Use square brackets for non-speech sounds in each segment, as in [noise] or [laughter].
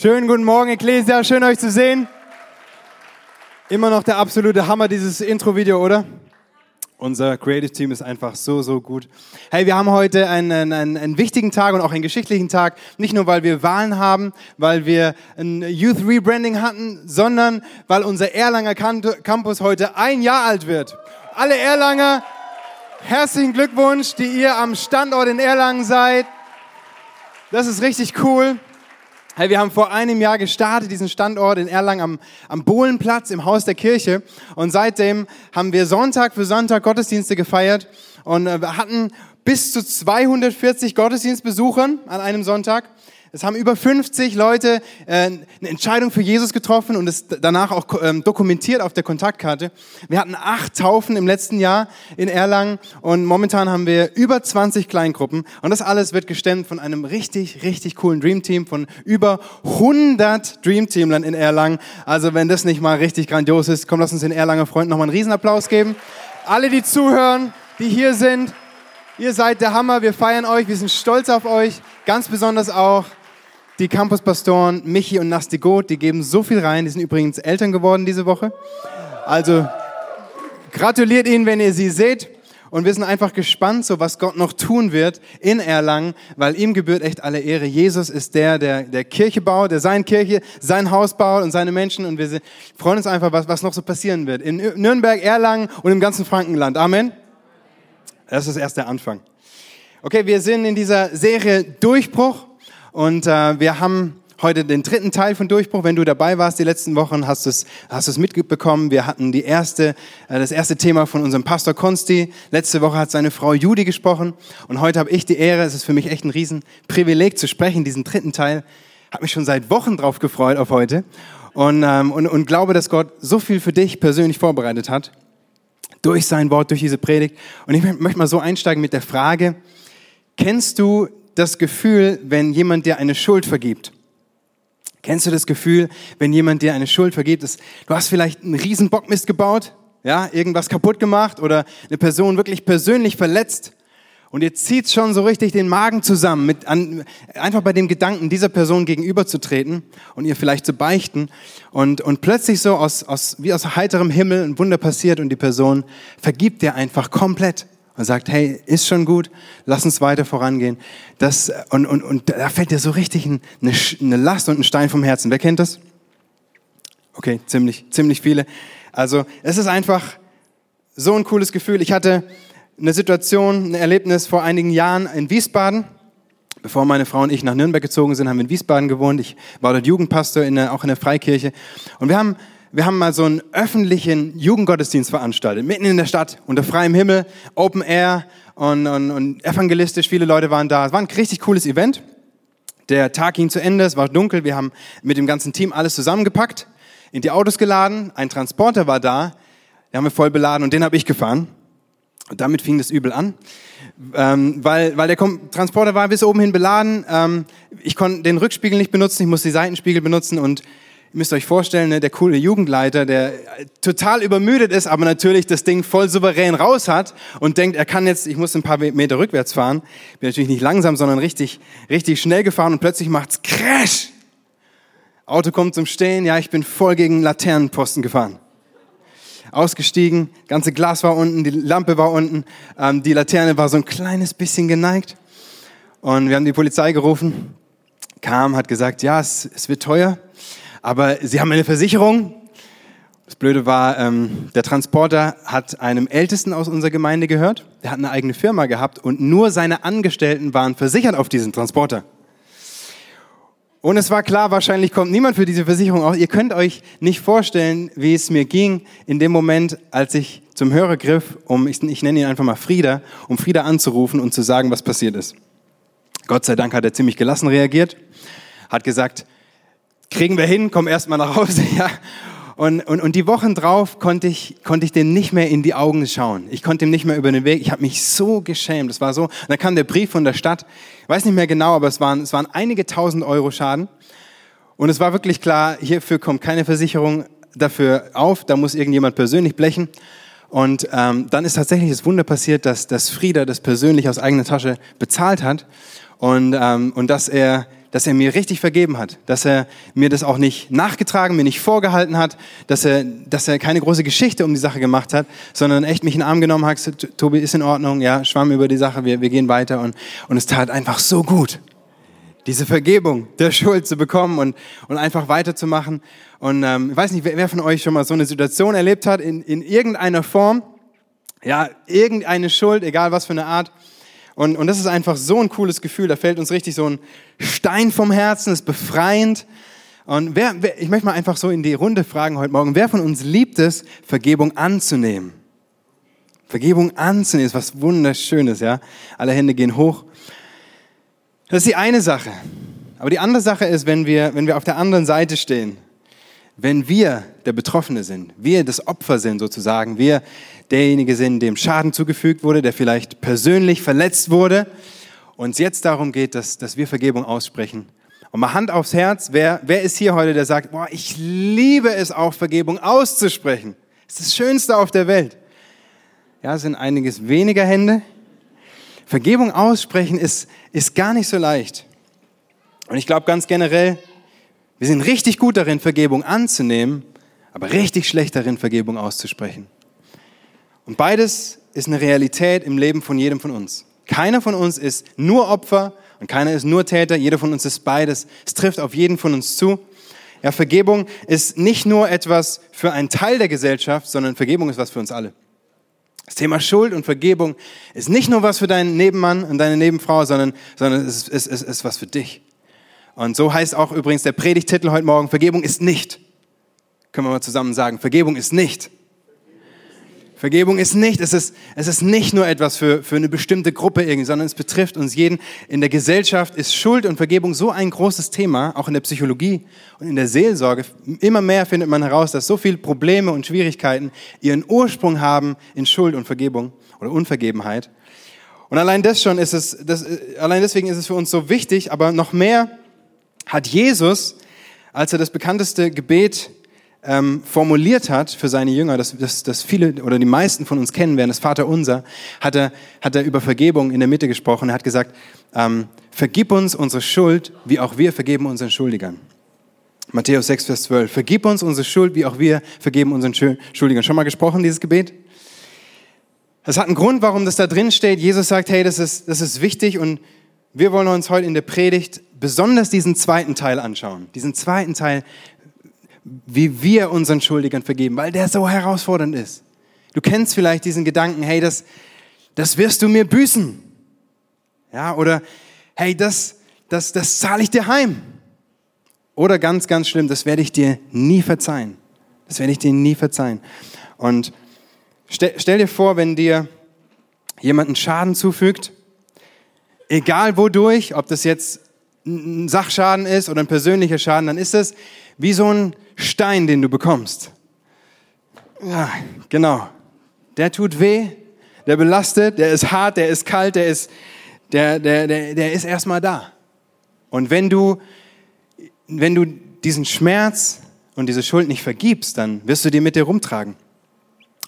Schönen guten Morgen, Ecclesia. Schön euch zu sehen. Immer noch der absolute Hammer, dieses Intro-Video, oder? Unser Creative Team ist einfach so, so gut. Hey, wir haben heute einen, einen, einen wichtigen Tag und auch einen geschichtlichen Tag. Nicht nur, weil wir Wahlen haben, weil wir ein Youth Rebranding hatten, sondern weil unser Erlanger Campus heute ein Jahr alt wird. Alle Erlanger, herzlichen Glückwunsch, die ihr am Standort in Erlangen seid. Das ist richtig cool. Hey, wir haben vor einem Jahr gestartet, diesen Standort in Erlangen am, am Bohlenplatz im Haus der Kirche. Und seitdem haben wir Sonntag für Sonntag Gottesdienste gefeiert und äh, wir hatten bis zu 240 Gottesdienstbesuchern an einem Sonntag. Es haben über 50 Leute äh, eine Entscheidung für Jesus getroffen und es danach auch ähm, dokumentiert auf der Kontaktkarte. Wir hatten acht Taufen im letzten Jahr in Erlangen und momentan haben wir über 20 Kleingruppen und das alles wird gestemmt von einem richtig, richtig coolen Dreamteam von über 100 Dreamteamlern in Erlangen. Also wenn das nicht mal richtig grandios ist, komm, lass uns den Erlanger Freunden nochmal einen Riesenapplaus geben. Alle, die zuhören, die hier sind, ihr seid der Hammer, wir feiern euch, wir sind stolz auf euch, ganz besonders auch die Campuspastoren Michi und Nasti Goth, die geben so viel rein. Die sind übrigens Eltern geworden diese Woche. Also gratuliert ihnen, wenn ihr sie seht. Und wir sind einfach gespannt, so was Gott noch tun wird in Erlangen, weil ihm gebührt echt alle Ehre. Jesus ist der, der, der Kirche baut, der seine Kirche, sein Haus baut und seine Menschen. Und wir freuen uns einfach, was, was noch so passieren wird. In Nürnberg, Erlangen und im ganzen Frankenland. Amen. Das ist erst der Anfang. Okay, wir sind in dieser Serie Durchbruch. Und äh, wir haben heute den dritten Teil von Durchbruch. Wenn du dabei warst die letzten Wochen, hast du es, hast mitbekommen. Wir hatten die erste, äh, das erste Thema von unserem Pastor Konsti. Letzte Woche hat seine Frau Judy gesprochen. Und heute habe ich die Ehre, es ist für mich echt ein Riesenprivileg zu sprechen, diesen dritten Teil. Habe mich schon seit Wochen drauf gefreut auf heute. Und, ähm, und, und glaube, dass Gott so viel für dich persönlich vorbereitet hat. Durch sein Wort, durch diese Predigt. Und ich möchte mal so einsteigen mit der Frage, kennst du das Gefühl, wenn jemand dir eine Schuld vergibt? Kennst du das Gefühl, wenn jemand dir eine Schuld vergibt? Dass du hast vielleicht einen riesen Bockmist gebaut, ja, irgendwas kaputt gemacht oder eine Person wirklich persönlich verletzt und ihr zieht schon so richtig den Magen zusammen, mit an, einfach bei dem Gedanken, dieser Person gegenüberzutreten und ihr vielleicht zu beichten und, und plötzlich so aus, aus, wie aus heiterem Himmel ein Wunder passiert und die Person vergibt dir einfach komplett und sagt, hey, ist schon gut, lass uns weiter vorangehen. Das, und, und, und da fällt dir so richtig eine, eine Last und ein Stein vom Herzen. Wer kennt das? Okay, ziemlich, ziemlich viele. Also es ist einfach so ein cooles Gefühl. Ich hatte eine Situation, ein Erlebnis vor einigen Jahren in Wiesbaden. Bevor meine Frau und ich nach Nürnberg gezogen sind, haben wir in Wiesbaden gewohnt. Ich war dort Jugendpastor, in der, auch in der Freikirche. Und wir haben wir haben mal so einen öffentlichen Jugendgottesdienst veranstaltet, mitten in der Stadt, unter freiem Himmel, Open Air und, und, und evangelistisch, viele Leute waren da. Es war ein richtig cooles Event. Der Tag ging zu Ende, es war dunkel, wir haben mit dem ganzen Team alles zusammengepackt, in die Autos geladen, ein Transporter war da, den haben wir voll beladen und den habe ich gefahren. Und damit fing das übel an, ähm, weil, weil der Transporter war bis oben hin beladen. Ähm, ich konnte den Rückspiegel nicht benutzen, ich musste die Seitenspiegel benutzen und Ihr müsst euch vorstellen, ne, der coole Jugendleiter, der total übermüdet ist, aber natürlich das Ding voll souverän raus hat und denkt, er kann jetzt, ich muss ein paar Meter rückwärts fahren. Bin natürlich nicht langsam, sondern richtig, richtig schnell gefahren und plötzlich macht's Crash. Auto kommt zum Stehen, ja, ich bin voll gegen Laternenposten gefahren. Ausgestiegen, ganze Glas war unten, die Lampe war unten, ähm, die Laterne war so ein kleines bisschen geneigt. Und wir haben die Polizei gerufen, kam, hat gesagt, ja, es, es wird teuer aber sie haben eine Versicherung. Das Blöde war, ähm, der Transporter hat einem Ältesten aus unserer Gemeinde gehört. Der hat eine eigene Firma gehabt und nur seine Angestellten waren versichert auf diesen Transporter. Und es war klar, wahrscheinlich kommt niemand für diese Versicherung aus. Ihr könnt euch nicht vorstellen, wie es mir ging in dem Moment, als ich zum Hörer griff, um, ich, ich nenne ihn einfach mal Frieda, um Frieda anzurufen und zu sagen, was passiert ist. Gott sei Dank hat er ziemlich gelassen reagiert, hat gesagt, kriegen wir hin, komm erst mal nach Hause, [laughs] ja. Und, und, und die Wochen drauf konnte ich, konnte ich dem nicht mehr in die Augen schauen. Ich konnte ihm nicht mehr über den Weg. Ich habe mich so geschämt. Das war so. Und dann kam der Brief von der Stadt. Ich weiß nicht mehr genau, aber es waren, es waren einige tausend Euro Schaden. Und es war wirklich klar, hierfür kommt keine Versicherung dafür auf. Da muss irgendjemand persönlich blechen. Und ähm, dann ist tatsächlich das Wunder passiert, dass, dass Frieda das persönlich aus eigener Tasche bezahlt hat und, ähm, und dass er dass er mir richtig vergeben hat, dass er mir das auch nicht nachgetragen, mir nicht vorgehalten hat, dass er, dass er keine große Geschichte um die Sache gemacht hat, sondern echt mich in den Arm genommen hat, gesagt, Tobi ist in Ordnung, ja, schwamm über die Sache, wir, wir gehen weiter. Und, und es tat einfach so gut, diese Vergebung der Schuld zu bekommen und, und einfach weiterzumachen. Und ähm, ich weiß nicht, wer, wer von euch schon mal so eine Situation erlebt hat, in, in irgendeiner Form, ja, irgendeine Schuld, egal was für eine Art, und, und das ist einfach so ein cooles Gefühl. Da fällt uns richtig so ein Stein vom Herzen, ist befreiend. Und wer, wer, ich möchte mal einfach so in die Runde fragen heute Morgen, wer von uns liebt es, Vergebung anzunehmen? Vergebung anzunehmen ist was Wunderschönes, ja. Alle Hände gehen hoch. Das ist die eine Sache. Aber die andere Sache ist, wenn wir, wenn wir auf der anderen Seite stehen, wenn wir der Betroffene sind, wir das Opfer sind sozusagen, wir derjenige sind, dem Schaden zugefügt wurde, der vielleicht persönlich verletzt wurde. Und es jetzt darum geht, dass, dass wir Vergebung aussprechen. Und mal Hand aufs Herz, wer, wer ist hier heute, der sagt, boah, ich liebe es auch, Vergebung auszusprechen. Das ist das Schönste auf der Welt. Ja, sind einiges weniger Hände. Vergebung aussprechen ist, ist gar nicht so leicht. Und ich glaube ganz generell, wir sind richtig gut darin, Vergebung anzunehmen, aber richtig schlecht darin, Vergebung auszusprechen. Und beides ist eine Realität im Leben von jedem von uns. Keiner von uns ist nur Opfer und keiner ist nur Täter. Jeder von uns ist beides. Es trifft auf jeden von uns zu. Ja, Vergebung ist nicht nur etwas für einen Teil der Gesellschaft, sondern Vergebung ist was für uns alle. Das Thema Schuld und Vergebung ist nicht nur was für deinen Nebenmann und deine Nebenfrau, sondern, sondern es ist, es, ist, es ist was für dich. Und so heißt auch übrigens der Predigtitel heute Morgen, Vergebung ist nicht. Können wir mal zusammen sagen, Vergebung ist nicht. Vergebung ist nicht, es ist, es ist nicht nur etwas für, für eine bestimmte Gruppe irgendwie, sondern es betrifft uns jeden. In der Gesellschaft ist Schuld und Vergebung so ein großes Thema, auch in der Psychologie und in der Seelsorge. Immer mehr findet man heraus, dass so viele Probleme und Schwierigkeiten ihren Ursprung haben in Schuld und Vergebung oder Unvergebenheit. Und allein das schon ist es, das, allein deswegen ist es für uns so wichtig, aber noch mehr hat Jesus, als er das bekannteste Gebet ähm, formuliert hat für seine Jünger, das, das, das viele oder die meisten von uns kennen werden, das Vaterunser, hat er, hat er über Vergebung in der Mitte gesprochen. Er hat gesagt, ähm, vergib uns unsere Schuld, wie auch wir vergeben unseren Schuldigern. Matthäus 6, Vers 12. Vergib uns unsere Schuld, wie auch wir vergeben unseren Schuldigern. Schon mal gesprochen, dieses Gebet? Das hat einen Grund, warum das da drin steht. Jesus sagt, hey, das ist, das ist wichtig und wir wollen uns heute in der Predigt besonders diesen zweiten Teil anschauen. Diesen zweiten Teil, wie wir unseren Schuldigern vergeben, weil der so herausfordernd ist. Du kennst vielleicht diesen Gedanken, hey, das, das wirst du mir büßen. Ja, oder hey, das, das, das zahle ich dir heim. Oder ganz, ganz schlimm, das werde ich dir nie verzeihen. Das werde ich dir nie verzeihen. Und stell, stell dir vor, wenn dir jemand einen Schaden zufügt, egal wodurch, ob das jetzt ein Sachschaden ist oder ein persönlicher Schaden, dann ist es wie so ein Stein, den du bekommst. Ja, genau. Der tut weh, der belastet, der ist hart, der ist kalt, der ist, der, der, der, der ist erstmal da. Und wenn du, wenn du diesen Schmerz und diese Schuld nicht vergibst, dann wirst du die mit dir rumtragen.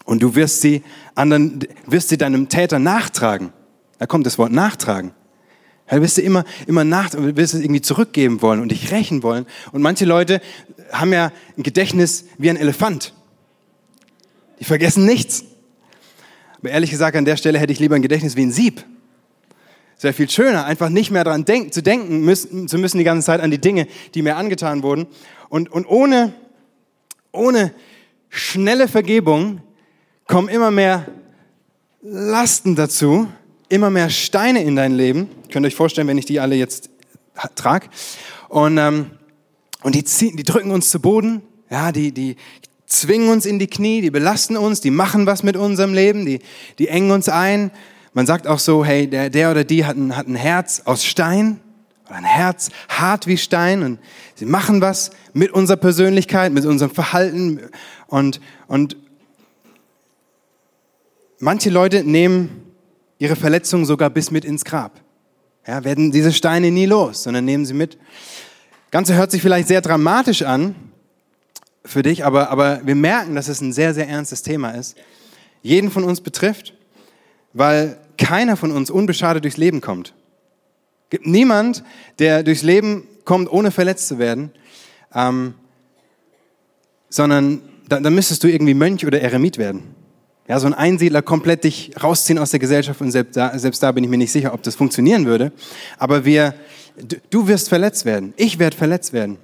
Und du wirst sie anderen, wirst sie deinem Täter nachtragen. Da kommt das Wort nachtragen. Da wirst du immer, immer nach, wirst es irgendwie zurückgeben wollen und dich rächen wollen. Und manche Leute haben ja ein Gedächtnis wie ein Elefant. Die vergessen nichts. Aber ehrlich gesagt, an der Stelle hätte ich lieber ein Gedächtnis wie ein Sieb. Es wäre viel schöner, einfach nicht mehr daran denk, zu denken müssen, zu müssen die ganze Zeit an die Dinge, die mir angetan wurden. Und, und ohne, ohne schnelle Vergebung kommen immer mehr Lasten dazu, immer mehr Steine in dein Leben. Ihr könnt euch vorstellen, wenn ich die alle jetzt trage. Und, ähm, und die, ziehen, die drücken uns zu Boden, ja, die, die zwingen uns in die Knie, die belasten uns, die machen was mit unserem Leben, die, die engen uns ein. Man sagt auch so, hey, der, der oder die hat ein, hat ein Herz aus Stein oder ein Herz hart wie Stein und sie machen was mit unserer Persönlichkeit, mit unserem Verhalten und, und manche Leute nehmen ihre Verletzungen sogar bis mit ins Grab. Ja, werden diese Steine nie los, sondern nehmen sie mit. Ganze hört sich vielleicht sehr dramatisch an für dich, aber, aber wir merken, dass es ein sehr, sehr ernstes Thema ist. Jeden von uns betrifft, weil keiner von uns unbeschadet durchs Leben kommt. Gibt niemand, der durchs Leben kommt, ohne verletzt zu werden, ähm, sondern dann, dann müsstest du irgendwie Mönch oder Eremit werden. Ja, so ein Einsiedler komplett dich rausziehen aus der Gesellschaft und selbst da, selbst da bin ich mir nicht sicher, ob das funktionieren würde. Aber wir, du wirst verletzt werden. Ich werde verletzt werden.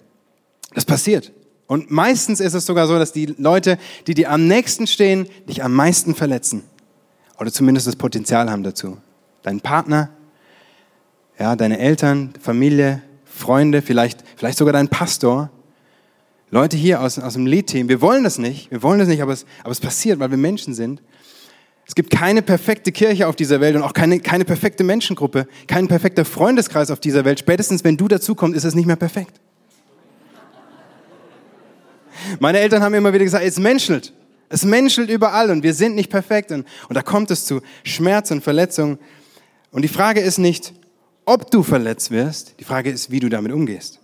Das passiert. Und meistens ist es sogar so, dass die Leute, die dir am nächsten stehen, dich am meisten verletzen. Oder zumindest das Potenzial haben dazu. Dein Partner, ja, deine Eltern, Familie, Freunde, vielleicht, vielleicht sogar dein Pastor. Leute hier aus, aus dem Lead-Team, wir wollen das nicht, wir wollen das nicht, aber es, aber es passiert, weil wir Menschen sind. Es gibt keine perfekte Kirche auf dieser Welt und auch keine, keine perfekte Menschengruppe, kein perfekter Freundeskreis auf dieser Welt. Spätestens, wenn du dazukommst, ist es nicht mehr perfekt. Meine Eltern haben immer wieder gesagt, es menschelt. Es menschelt überall und wir sind nicht perfekt. Und, und da kommt es zu Schmerz und Verletzung. Und die Frage ist nicht, ob du verletzt wirst, die Frage ist, wie du damit umgehst.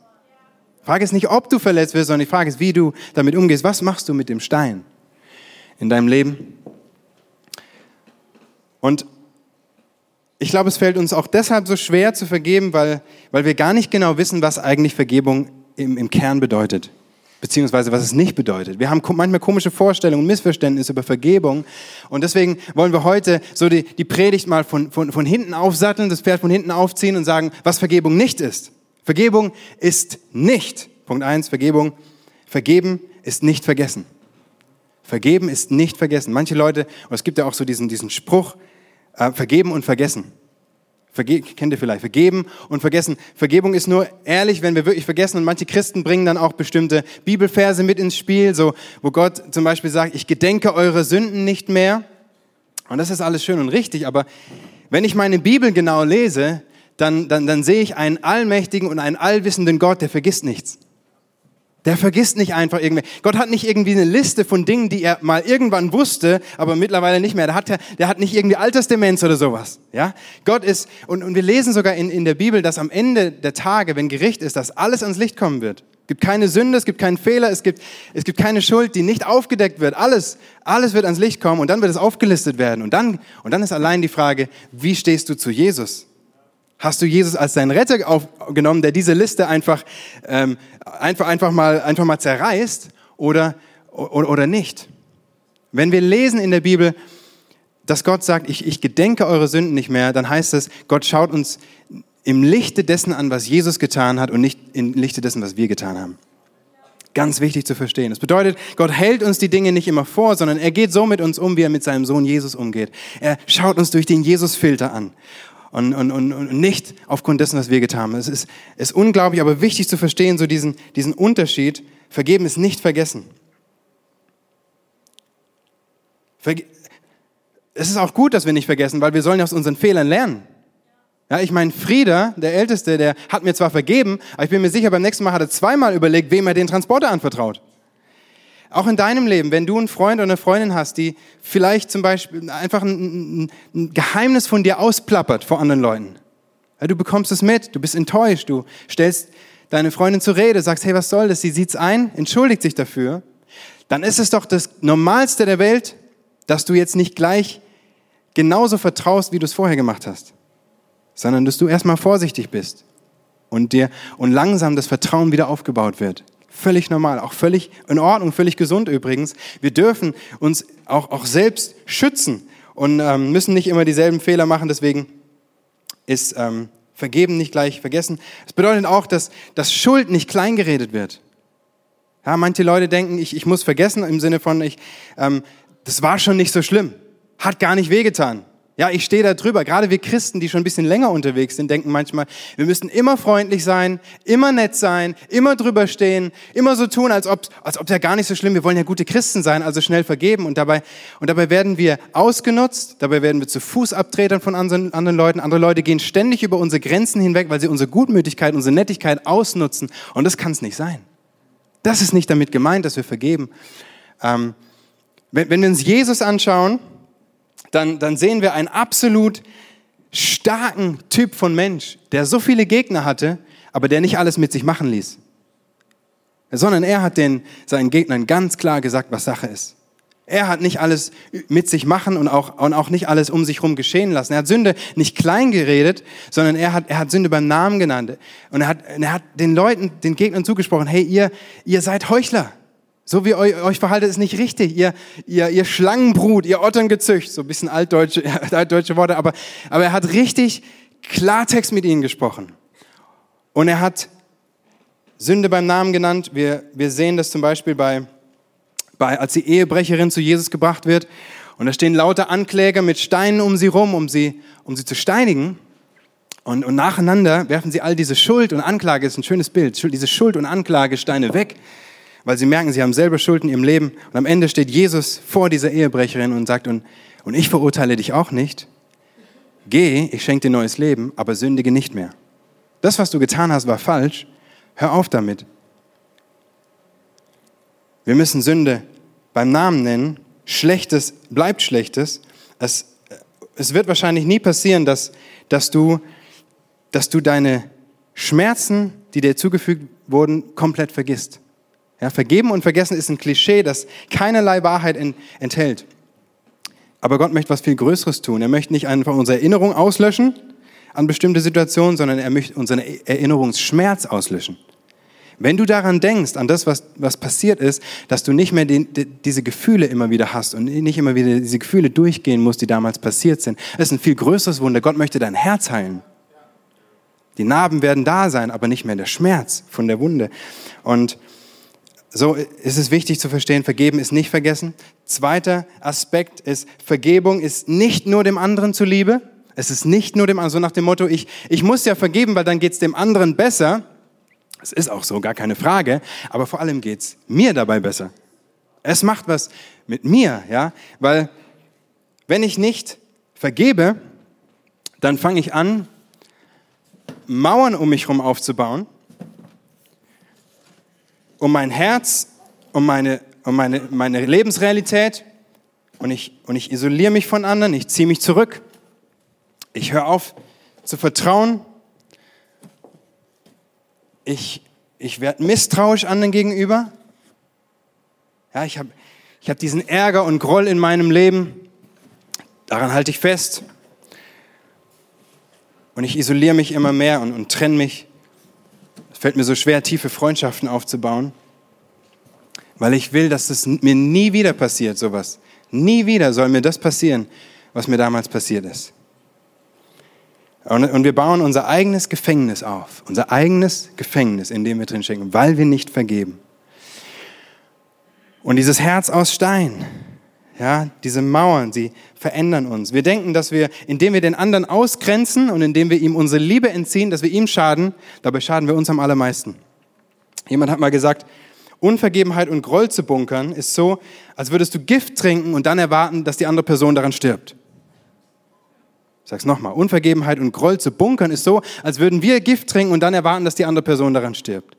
Frage ist nicht, ob du verletzt wirst, sondern die Frage ist, wie du damit umgehst. Was machst du mit dem Stein in deinem Leben? Und ich glaube, es fällt uns auch deshalb so schwer zu vergeben, weil, weil wir gar nicht genau wissen, was eigentlich Vergebung im, im Kern bedeutet beziehungsweise was es nicht bedeutet. Wir haben manchmal komische Vorstellungen, Missverständnisse über Vergebung und deswegen wollen wir heute so die, die Predigt mal von, von, von hinten aufsatteln, das Pferd von hinten aufziehen und sagen, was Vergebung nicht ist. Vergebung ist nicht, Punkt eins, Vergebung, vergeben ist nicht vergessen. Vergeben ist nicht vergessen. Manche Leute, und es gibt ja auch so diesen, diesen Spruch, äh, vergeben und vergessen. Verge kennt ihr vielleicht, vergeben und vergessen. Vergebung ist nur ehrlich, wenn wir wirklich vergessen. Und manche Christen bringen dann auch bestimmte Bibelverse mit ins Spiel, so, wo Gott zum Beispiel sagt, ich gedenke eure Sünden nicht mehr. Und das ist alles schön und richtig, aber wenn ich meine Bibel genau lese, dann, dann, dann sehe ich einen allmächtigen und einen allwissenden Gott, der vergisst nichts. Der vergisst nicht einfach irgendwie. Gott hat nicht irgendwie eine Liste von Dingen, die er mal irgendwann wusste, aber mittlerweile nicht mehr. Der hat, der hat nicht irgendwie Altersdemenz oder sowas. Ja? Gott ist, und, und wir lesen sogar in, in der Bibel, dass am Ende der Tage, wenn Gericht ist, dass alles ans Licht kommen wird. Es gibt keine Sünde, es gibt keinen Fehler, es gibt, es gibt keine Schuld, die nicht aufgedeckt wird. Alles, alles wird ans Licht kommen und dann wird es aufgelistet werden. Und dann, und dann ist allein die Frage, wie stehst du zu Jesus? Hast du Jesus als deinen Retter aufgenommen, der diese Liste einfach, ähm, einfach, einfach, mal, einfach mal zerreißt oder, oder, oder nicht? Wenn wir lesen in der Bibel, dass Gott sagt, ich, ich gedenke eure Sünden nicht mehr, dann heißt es, Gott schaut uns im Lichte dessen an, was Jesus getan hat und nicht im Lichte dessen, was wir getan haben. Ganz wichtig zu verstehen. Das bedeutet, Gott hält uns die Dinge nicht immer vor, sondern er geht so mit uns um, wie er mit seinem Sohn Jesus umgeht. Er schaut uns durch den Jesus-Filter an und, und, und, und nicht aufgrund dessen, was wir getan haben. Es ist, ist unglaublich, aber wichtig zu verstehen, so diesen, diesen Unterschied. Vergeben ist nicht vergessen. Verge es ist auch gut, dass wir nicht vergessen, weil wir sollen aus unseren Fehlern lernen. Ja, ich meine, Frieder, der Älteste, der hat mir zwar vergeben, aber ich bin mir sicher, beim nächsten Mal hat er zweimal überlegt, wem er den Transporter anvertraut. Auch in deinem Leben, wenn du einen Freund oder eine Freundin hast, die vielleicht zum Beispiel einfach ein, ein Geheimnis von dir ausplappert vor anderen Leuten. Ja, du bekommst es mit, du bist enttäuscht, du stellst deine Freundin zur Rede, sagst, hey, was soll das? Sie sieht's ein, entschuldigt sich dafür. Dann ist es doch das Normalste der Welt, dass du jetzt nicht gleich genauso vertraust, wie du es vorher gemacht hast, sondern dass du erstmal vorsichtig bist und dir und langsam das Vertrauen wieder aufgebaut wird. Völlig normal, auch völlig in Ordnung, völlig gesund übrigens. Wir dürfen uns auch, auch selbst schützen und ähm, müssen nicht immer dieselben Fehler machen. Deswegen ist ähm, Vergeben nicht gleich vergessen. Es bedeutet auch, dass, dass Schuld nicht kleingeredet wird. Ja, manche Leute denken, ich, ich muss vergessen im Sinne von, ich, ähm, das war schon nicht so schlimm, hat gar nicht wehgetan. Ja, ich stehe da drüber. Gerade wir Christen, die schon ein bisschen länger unterwegs sind, denken manchmal, wir müssen immer freundlich sein, immer nett sein, immer drüber stehen, immer so tun, als ob als ob ja gar nicht so schlimm. Wir wollen ja gute Christen sein, also schnell vergeben. Und dabei und dabei werden wir ausgenutzt. Dabei werden wir zu Fußabtretern von anderen, anderen Leuten. Andere Leute gehen ständig über unsere Grenzen hinweg, weil sie unsere Gutmütigkeit, unsere Nettigkeit ausnutzen. Und das kann es nicht sein. Das ist nicht damit gemeint, dass wir vergeben. Ähm, wenn, wenn wir uns Jesus anschauen dann, dann sehen wir einen absolut starken Typ von Mensch, der so viele Gegner hatte, aber der nicht alles mit sich machen ließ. Sondern er hat den, seinen Gegnern ganz klar gesagt, was Sache ist. Er hat nicht alles mit sich machen und auch, und auch nicht alles um sich herum geschehen lassen. Er hat Sünde nicht klein geredet, sondern er hat, er hat Sünde beim Namen genannt. Und er hat, er hat den Leuten, den Gegnern zugesprochen, hey, ihr, ihr seid Heuchler. So wie euch, euch verhaltet, ist nicht richtig. Ihr, ihr, ihr Schlangenbrut, ihr Otterngezücht, so ein bisschen altdeutsche, [laughs] altdeutsche Worte, aber, aber er hat richtig Klartext mit ihnen gesprochen. Und er hat Sünde beim Namen genannt. Wir, wir sehen das zum Beispiel bei, bei, als die Ehebrecherin zu Jesus gebracht wird. Und da stehen lauter Ankläger mit Steinen um sie rum, um sie, um sie zu steinigen. Und, und nacheinander werfen sie all diese Schuld und Anklage, ist ein schönes Bild, diese Schuld und Anklagesteine weg, weil sie merken, sie haben selber Schuld in ihrem Leben. Und am Ende steht Jesus vor dieser Ehebrecherin und sagt, und, und ich verurteile dich auch nicht. Geh, ich schenke dir neues Leben, aber sündige nicht mehr. Das, was du getan hast, war falsch. Hör auf damit. Wir müssen Sünde beim Namen nennen. Schlechtes bleibt Schlechtes. Es, es wird wahrscheinlich nie passieren, dass, dass, du, dass du deine Schmerzen, die dir zugefügt wurden, komplett vergisst. Ja, vergeben und vergessen ist ein Klischee, das keinerlei Wahrheit enthält. Aber Gott möchte was viel Größeres tun. Er möchte nicht einfach unsere Erinnerung auslöschen an bestimmte Situationen, sondern er möchte unseren Erinnerungsschmerz auslöschen. Wenn du daran denkst, an das, was, was passiert ist, dass du nicht mehr den, die, diese Gefühle immer wieder hast und nicht immer wieder diese Gefühle durchgehen musst, die damals passiert sind, das ist ein viel größeres Wunder. Gott möchte dein Herz heilen. Die Narben werden da sein, aber nicht mehr der Schmerz von der Wunde. Und so ist es wichtig zu verstehen, vergeben ist nicht vergessen. Zweiter Aspekt ist, Vergebung ist nicht nur dem anderen zuliebe. Es ist nicht nur dem anderen, so nach dem Motto, ich, ich muss ja vergeben, weil dann geht es dem anderen besser. Es ist auch so, gar keine Frage. Aber vor allem geht es mir dabei besser. Es macht was mit mir, ja, weil wenn ich nicht vergebe, dann fange ich an, Mauern um mich herum aufzubauen um mein Herz, um meine, um meine, meine Lebensrealität und ich, und ich isoliere mich von anderen, ich ziehe mich zurück. Ich höre auf zu vertrauen. Ich, ich werde misstrauisch anderen gegenüber. Ja, ich habe ich hab diesen Ärger und Groll in meinem Leben. Daran halte ich fest. Und ich isoliere mich immer mehr und, und trenne mich fällt mir so schwer, tiefe Freundschaften aufzubauen, weil ich will, dass es mir nie wieder passiert, sowas. Nie wieder soll mir das passieren, was mir damals passiert ist. Und wir bauen unser eigenes Gefängnis auf, unser eigenes Gefängnis, in dem wir drin stecken, weil wir nicht vergeben. Und dieses Herz aus Stein, ja, diese Mauern, sie verändern uns. Wir denken, dass wir, indem wir den anderen ausgrenzen und indem wir ihm unsere Liebe entziehen, dass wir ihm schaden, dabei schaden wir uns am allermeisten. Jemand hat mal gesagt, Unvergebenheit und Groll zu bunkern ist so, als würdest du Gift trinken und dann erwarten, dass die andere Person daran stirbt. Ich sag's nochmal, Unvergebenheit und Groll zu bunkern ist so, als würden wir Gift trinken und dann erwarten, dass die andere Person daran stirbt.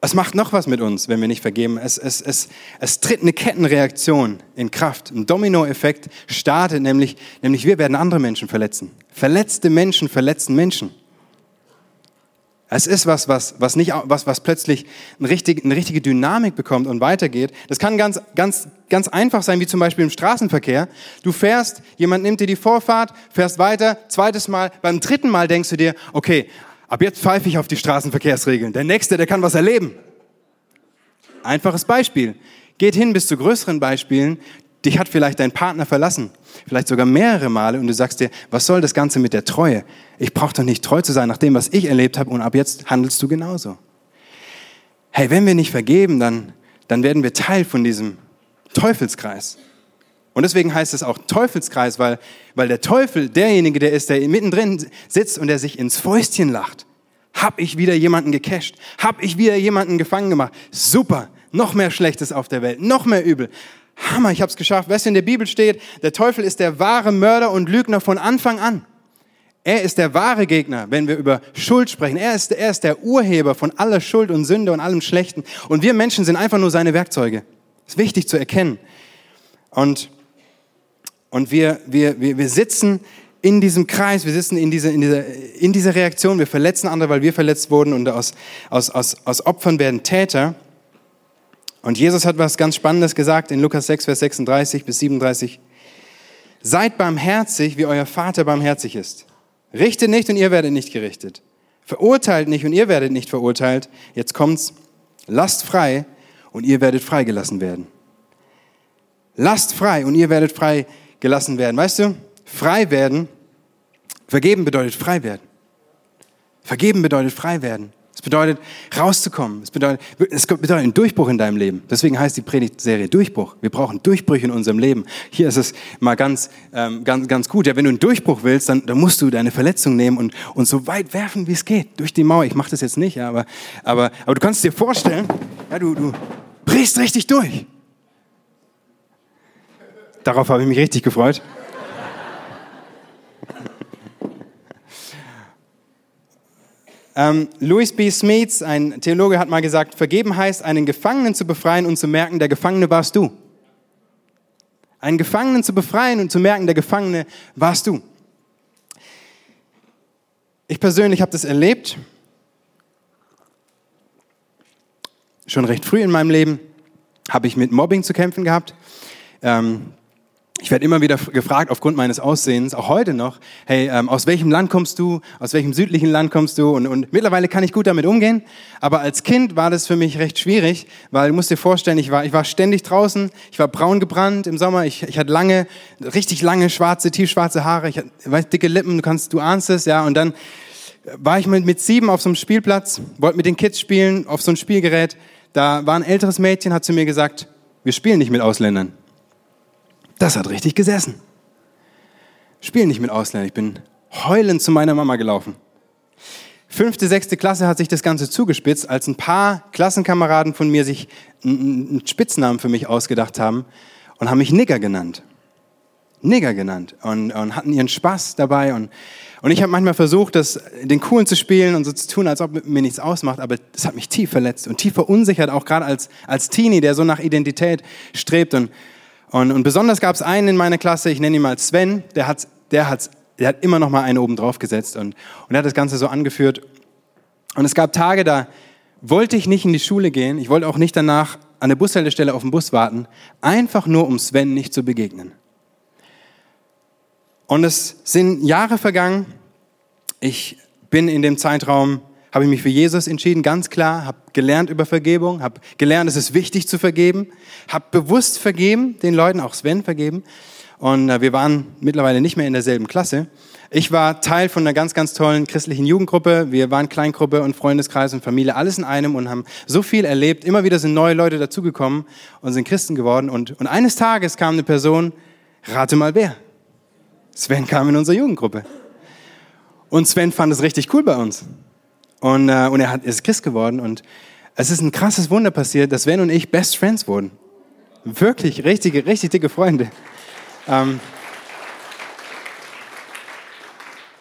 Es macht noch was mit uns, wenn wir nicht vergeben. Es, es, es, es tritt eine Kettenreaktion in Kraft. Ein Dominoeffekt startet, nämlich, nämlich wir werden andere Menschen verletzen. Verletzte Menschen verletzen Menschen. Es ist was, was, was, nicht, was, was plötzlich eine richtige, eine richtige Dynamik bekommt und weitergeht. Das kann ganz, ganz, ganz einfach sein, wie zum Beispiel im Straßenverkehr. Du fährst, jemand nimmt dir die Vorfahrt, fährst weiter, zweites Mal, beim dritten Mal denkst du dir, okay, Ab jetzt pfeife ich auf die Straßenverkehrsregeln. Der Nächste, der kann was erleben. Einfaches Beispiel. Geht hin bis zu größeren Beispielen. Dich hat vielleicht dein Partner verlassen, vielleicht sogar mehrere Male und du sagst dir, was soll das Ganze mit der Treue? Ich brauche doch nicht treu zu sein nach dem, was ich erlebt habe und ab jetzt handelst du genauso. Hey, wenn wir nicht vergeben, dann, dann werden wir Teil von diesem Teufelskreis. Und deswegen heißt es auch Teufelskreis, weil, weil der Teufel derjenige, der ist, der mittendrin sitzt und der sich ins Fäustchen lacht. Hab ich wieder jemanden gecasht? Hab ich wieder jemanden gefangen gemacht? Super, noch mehr Schlechtes auf der Welt, noch mehr Übel. Hammer, ich hab's geschafft. Weißt du, in der Bibel steht, der Teufel ist der wahre Mörder und Lügner von Anfang an. Er ist der wahre Gegner, wenn wir über Schuld sprechen. Er ist, er ist der Urheber von aller Schuld und Sünde und allem Schlechten. Und wir Menschen sind einfach nur seine Werkzeuge. Das ist wichtig zu erkennen. Und und wir, wir, wir, wir sitzen in diesem Kreis, wir sitzen in dieser, in, dieser, in dieser Reaktion, wir verletzen andere, weil wir verletzt wurden und aus, aus, aus, aus Opfern werden Täter. Und Jesus hat was ganz Spannendes gesagt in Lukas 6, Vers 36 bis 37. Seid barmherzig, wie euer Vater barmherzig ist. Richtet nicht und ihr werdet nicht gerichtet. Verurteilt nicht und ihr werdet nicht verurteilt. Jetzt kommt's. Lasst frei und ihr werdet freigelassen werden. Lasst frei und ihr werdet freigelassen werden. Weißt du, frei werden, vergeben bedeutet frei werden. Vergeben bedeutet frei werden. Es bedeutet rauszukommen. Es bedeutet, es bedeutet einen Durchbruch in deinem Leben. Deswegen heißt die Predigtserie Durchbruch. Wir brauchen Durchbrüche in unserem Leben. Hier ist es mal ganz, ähm, ganz, ganz gut. Ja, wenn du einen Durchbruch willst, dann, dann musst du deine Verletzung nehmen und, und so weit werfen, wie es geht, durch die Mauer. Ich mache das jetzt nicht, ja, aber, aber, aber du kannst dir vorstellen, ja, du, du brichst richtig durch. Darauf habe ich mich richtig gefreut. Ähm, Louis B. Smeets, ein Theologe, hat mal gesagt, vergeben heißt, einen Gefangenen zu befreien und zu merken, der Gefangene warst du. Einen Gefangenen zu befreien und zu merken, der Gefangene warst du. Ich persönlich habe das erlebt, schon recht früh in meinem Leben habe ich mit Mobbing zu kämpfen gehabt. Ähm, ich werde immer wieder gefragt, aufgrund meines Aussehens, auch heute noch, hey, ähm, aus welchem Land kommst du? Aus welchem südlichen Land kommst du? Und, und mittlerweile kann ich gut damit umgehen. Aber als Kind war das für mich recht schwierig, weil du musst dir vorstellen, ich war, ich war ständig draußen, ich war braun gebrannt im Sommer, ich, ich hatte lange, richtig lange schwarze, tiefschwarze Haare, ich hatte weiß, dicke Lippen, du kannst, du ahnst es, ja. Und dann war ich mit, mit sieben auf so einem Spielplatz, wollte mit den Kids spielen, auf so ein Spielgerät. Da war ein älteres Mädchen, hat zu mir gesagt, wir spielen nicht mit Ausländern. Das hat richtig gesessen. Spiel nicht mit Ausländern. Ich bin heulend zu meiner Mama gelaufen. Fünfte, sechste Klasse hat sich das Ganze zugespitzt, als ein paar Klassenkameraden von mir sich einen Spitznamen für mich ausgedacht haben und haben mich Nigger genannt. Nigger genannt und, und hatten ihren Spaß dabei. Und, und ich habe manchmal versucht, das, den Coolen zu spielen und so zu tun, als ob mir nichts ausmacht, aber das hat mich tief verletzt und tief verunsichert, auch gerade als, als Teenie, der so nach Identität strebt. Und und, und besonders gab es einen in meiner Klasse, ich nenne ihn mal Sven, der hat, der hat, der hat immer noch mal einen oben drauf gesetzt und, und er hat das Ganze so angeführt. Und es gab Tage, da wollte ich nicht in die Schule gehen, ich wollte auch nicht danach an der Bushaltestelle auf den Bus warten, einfach nur um Sven nicht zu begegnen. Und es sind Jahre vergangen. Ich bin in dem Zeitraum habe ich mich für Jesus entschieden, ganz klar, habe gelernt über Vergebung, habe gelernt, es ist wichtig zu vergeben, habe bewusst vergeben, den Leuten, auch Sven vergeben. Und äh, wir waren mittlerweile nicht mehr in derselben Klasse. Ich war Teil von einer ganz, ganz tollen christlichen Jugendgruppe. Wir waren Kleingruppe und Freundeskreis und Familie, alles in einem und haben so viel erlebt. Immer wieder sind neue Leute dazugekommen und sind Christen geworden. Und, und eines Tages kam eine Person, rate mal wer. Sven kam in unsere Jugendgruppe. Und Sven fand es richtig cool bei uns. Und, äh, und er hat, ist Christ geworden. Und es ist ein krasses Wunder passiert, dass Sven und ich Best Friends wurden. Wirklich, richtige, richtig dicke Freunde. Ähm,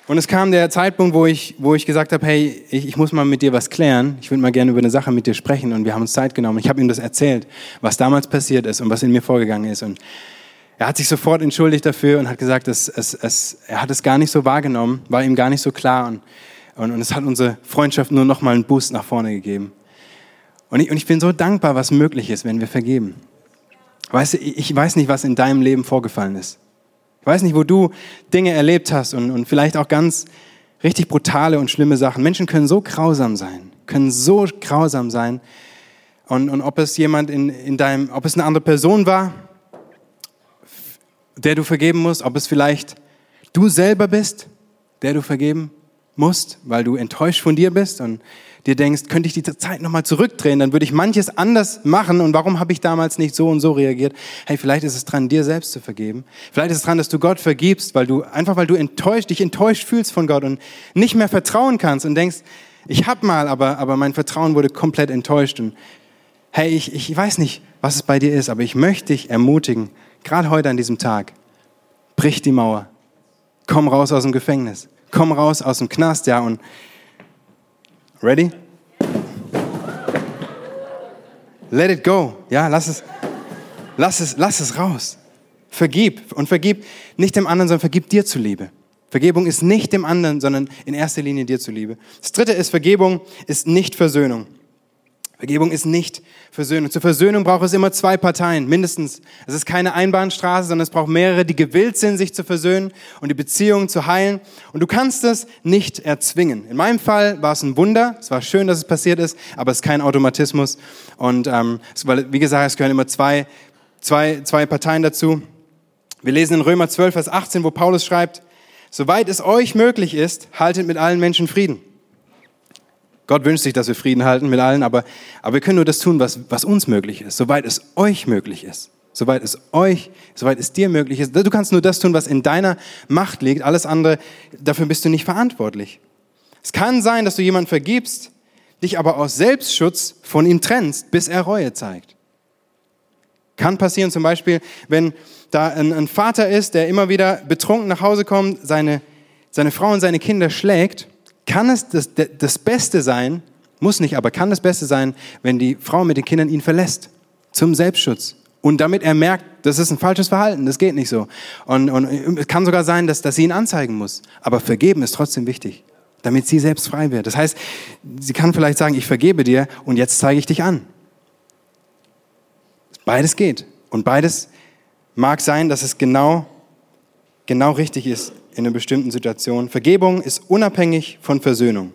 und es kam der Zeitpunkt, wo ich, wo ich gesagt habe, hey, ich, ich muss mal mit dir was klären. Ich würde mal gerne über eine Sache mit dir sprechen. Und wir haben uns Zeit genommen. Ich habe ihm das erzählt, was damals passiert ist und was in mir vorgegangen ist. Und er hat sich sofort entschuldigt dafür und hat gesagt, es, es, es, er hat es gar nicht so wahrgenommen, war ihm gar nicht so klar. Und und, und es hat unsere Freundschaft nur noch mal einen Boost nach vorne gegeben. Und ich, und ich bin so dankbar, was möglich ist, wenn wir vergeben. Weißt du, ich weiß nicht, was in deinem Leben vorgefallen ist. Ich weiß nicht, wo du Dinge erlebt hast und, und vielleicht auch ganz richtig brutale und schlimme Sachen. Menschen können so grausam sein, können so grausam sein. Und, und ob es jemand in, in deinem, ob es eine andere Person war, der du vergeben musst, ob es vielleicht du selber bist, der du vergeben musst, weil du enttäuscht von dir bist und dir denkst, könnte ich die Zeit nochmal zurückdrehen, dann würde ich manches anders machen und warum habe ich damals nicht so und so reagiert? Hey, vielleicht ist es dran, dir selbst zu vergeben. Vielleicht ist es dran, dass du Gott vergibst, weil du, einfach weil du enttäuscht, dich enttäuscht fühlst von Gott und nicht mehr vertrauen kannst und denkst, ich habe mal, aber, aber mein Vertrauen wurde komplett enttäuscht und hey, ich, ich weiß nicht, was es bei dir ist, aber ich möchte dich ermutigen, gerade heute an diesem Tag, brich die Mauer, komm raus aus dem Gefängnis komm raus aus dem Knast, ja, und ready? Let it go, ja, lass es, lass es, lass es raus. Vergib und vergib nicht dem anderen, sondern vergib dir zuliebe. Vergebung ist nicht dem anderen, sondern in erster Linie dir zuliebe. Das dritte ist, Vergebung ist nicht Versöhnung. Vergebung ist nicht Versöhnung. Zur Versöhnung braucht es immer zwei Parteien, mindestens. Es ist keine Einbahnstraße, sondern es braucht mehrere, die gewillt sind, sich zu versöhnen und die Beziehung zu heilen. Und du kannst das nicht erzwingen. In meinem Fall war es ein Wunder. Es war schön, dass es passiert ist, aber es ist kein Automatismus. Und ähm, weil, wie gesagt, es gehören immer zwei, zwei, zwei Parteien dazu. Wir lesen in Römer 12, Vers 18, wo Paulus schreibt, soweit es euch möglich ist, haltet mit allen Menschen Frieden. Gott wünscht sich, dass wir Frieden halten mit allen, aber, aber wir können nur das tun, was, was uns möglich ist, soweit es euch möglich ist. Soweit es euch, soweit es dir möglich ist. Du kannst nur das tun, was in deiner Macht liegt. Alles andere, dafür bist du nicht verantwortlich. Es kann sein, dass du jemanden vergibst, dich aber aus Selbstschutz von ihm trennst, bis er Reue zeigt. Kann passieren zum Beispiel, wenn da ein, ein Vater ist, der immer wieder betrunken nach Hause kommt, seine, seine Frau und seine Kinder schlägt kann es das, das Beste sein, muss nicht, aber kann das Beste sein, wenn die Frau mit den Kindern ihn verlässt, zum Selbstschutz. Und damit er merkt, das ist ein falsches Verhalten, das geht nicht so. Und, und es kann sogar sein, dass, dass sie ihn anzeigen muss. Aber vergeben ist trotzdem wichtig, damit sie selbst frei wird. Das heißt, sie kann vielleicht sagen, ich vergebe dir und jetzt zeige ich dich an. Beides geht. Und beides mag sein, dass es genau, genau richtig ist in einer bestimmten Situation. Vergebung ist unabhängig von Versöhnung.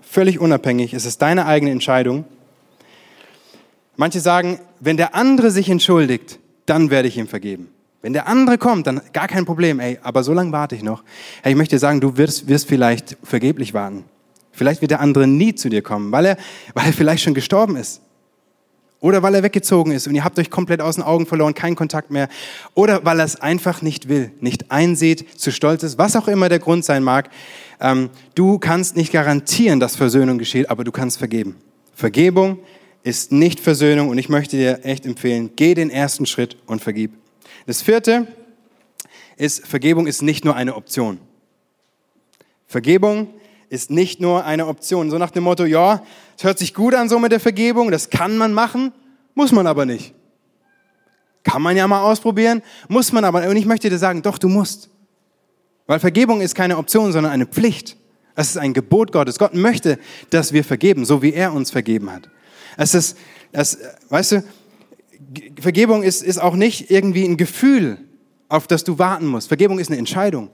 Völlig unabhängig. Es ist deine eigene Entscheidung. Manche sagen, wenn der andere sich entschuldigt, dann werde ich ihm vergeben. Wenn der andere kommt, dann gar kein Problem, ey, aber so lange warte ich noch. Hey, ich möchte dir sagen, du wirst, wirst vielleicht vergeblich warten. Vielleicht wird der andere nie zu dir kommen, weil er, weil er vielleicht schon gestorben ist. Oder weil er weggezogen ist und ihr habt euch komplett aus den Augen verloren, keinen Kontakt mehr. Oder weil er es einfach nicht will, nicht einsieht, zu stolz ist, was auch immer der Grund sein mag. Ähm, du kannst nicht garantieren, dass Versöhnung geschieht, aber du kannst vergeben. Vergebung ist nicht Versöhnung und ich möchte dir echt empfehlen, geh den ersten Schritt und vergib. Das vierte ist, Vergebung ist nicht nur eine Option. Vergebung ist nicht nur eine Option. So nach dem Motto, ja, es hört sich gut an so mit der Vergebung, das kann man machen, muss man aber nicht. Kann man ja mal ausprobieren, muss man aber. Und ich möchte dir sagen, doch, du musst. Weil Vergebung ist keine Option, sondern eine Pflicht. Es ist ein Gebot Gottes. Gott möchte, dass wir vergeben, so wie er uns vergeben hat. Es ist, es, weißt du, Vergebung ist, ist auch nicht irgendwie ein Gefühl, auf das du warten musst. Vergebung ist eine Entscheidung.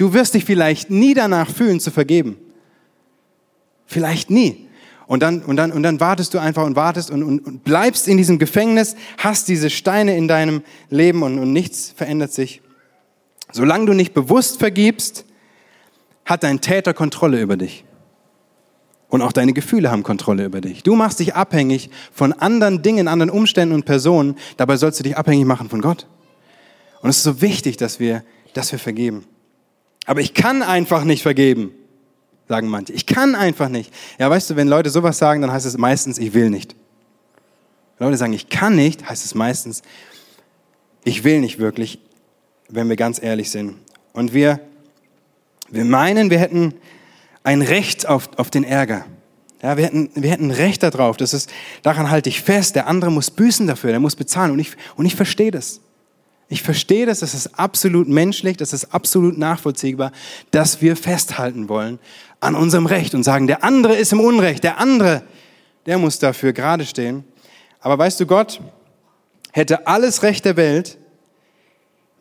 Du wirst dich vielleicht nie danach fühlen zu vergeben. Vielleicht nie. Und dann, und dann, und dann wartest du einfach und wartest und, und, und bleibst in diesem Gefängnis, hast diese Steine in deinem Leben und, und nichts verändert sich. Solange du nicht bewusst vergibst, hat dein Täter Kontrolle über dich. Und auch deine Gefühle haben Kontrolle über dich. Du machst dich abhängig von anderen Dingen, anderen Umständen und Personen. Dabei sollst du dich abhängig machen von Gott. Und es ist so wichtig, dass wir, dass wir vergeben. Aber ich kann einfach nicht vergeben, sagen manche. Ich kann einfach nicht. Ja, weißt du, wenn Leute sowas sagen, dann heißt es meistens, ich will nicht. Wenn Leute sagen, ich kann nicht, heißt es meistens, ich will nicht wirklich, wenn wir ganz ehrlich sind. Und wir, wir meinen, wir hätten ein Recht auf, auf den Ärger. Ja, wir hätten, wir hätten Recht darauf. Das ist, daran halte ich fest. Der andere muss büßen dafür, der muss bezahlen. Und ich, und ich verstehe das. Ich verstehe das, das ist absolut menschlich, das ist absolut nachvollziehbar, dass wir festhalten wollen an unserem Recht und sagen, der andere ist im Unrecht, der andere, der muss dafür gerade stehen. Aber weißt du, Gott hätte alles Recht der Welt,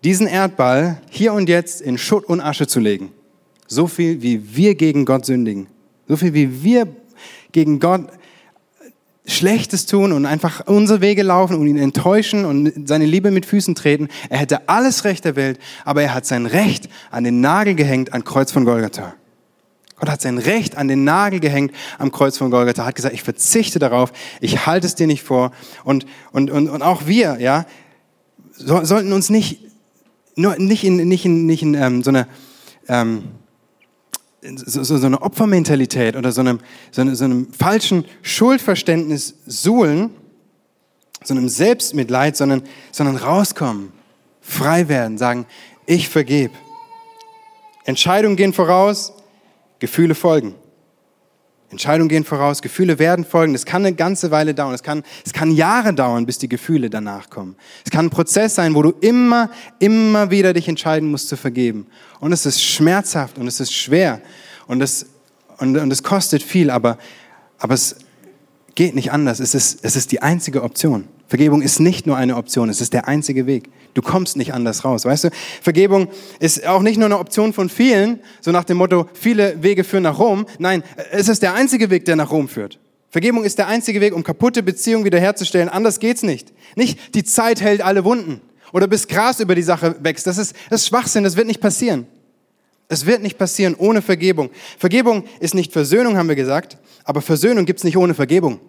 diesen Erdball hier und jetzt in Schutt und Asche zu legen. So viel, wie wir gegen Gott sündigen. So viel, wie wir gegen Gott Schlechtes tun und einfach unsere Wege laufen und ihn enttäuschen und seine Liebe mit Füßen treten. Er hätte alles Recht der Welt, aber er hat sein Recht an den Nagel gehängt am Kreuz von Golgatha. Gott hat sein Recht an den Nagel gehängt am Kreuz von Golgatha, hat gesagt, ich verzichte darauf, ich halte es dir nicht vor. Und, und, und, und auch wir, ja, so, sollten uns nicht, nur, nicht in, nicht in, nicht in ähm, so eine, ähm, so, so, so eine Opfermentalität oder so einem, so, einem, so einem falschen Schuldverständnis suhlen, so einem Selbstmitleid, sondern, sondern rauskommen, frei werden, sagen, ich vergebe. Entscheidungen gehen voraus, Gefühle folgen. Entscheidungen gehen voraus, Gefühle werden folgen. Das kann eine ganze Weile dauern. Es kann, es kann Jahre dauern, bis die Gefühle danach kommen. Es kann ein Prozess sein, wo du immer, immer wieder dich entscheiden musst zu vergeben. Und es ist schmerzhaft und es ist schwer und es, und, und es kostet viel, aber, aber es geht nicht anders. Es ist, es ist die einzige Option. Vergebung ist nicht nur eine Option, es ist der einzige Weg. Du kommst nicht anders raus, weißt du? Vergebung ist auch nicht nur eine Option von vielen, so nach dem Motto, viele Wege führen nach Rom. Nein, es ist der einzige Weg, der nach Rom führt. Vergebung ist der einzige Weg, um kaputte Beziehungen wiederherzustellen. Anders geht's nicht. Nicht die Zeit hält alle Wunden oder bis Gras über die Sache wächst. Das ist, das ist Schwachsinn, das wird nicht passieren. Es wird nicht passieren ohne Vergebung. Vergebung ist nicht Versöhnung, haben wir gesagt, aber Versöhnung gibt's nicht ohne Vergebung.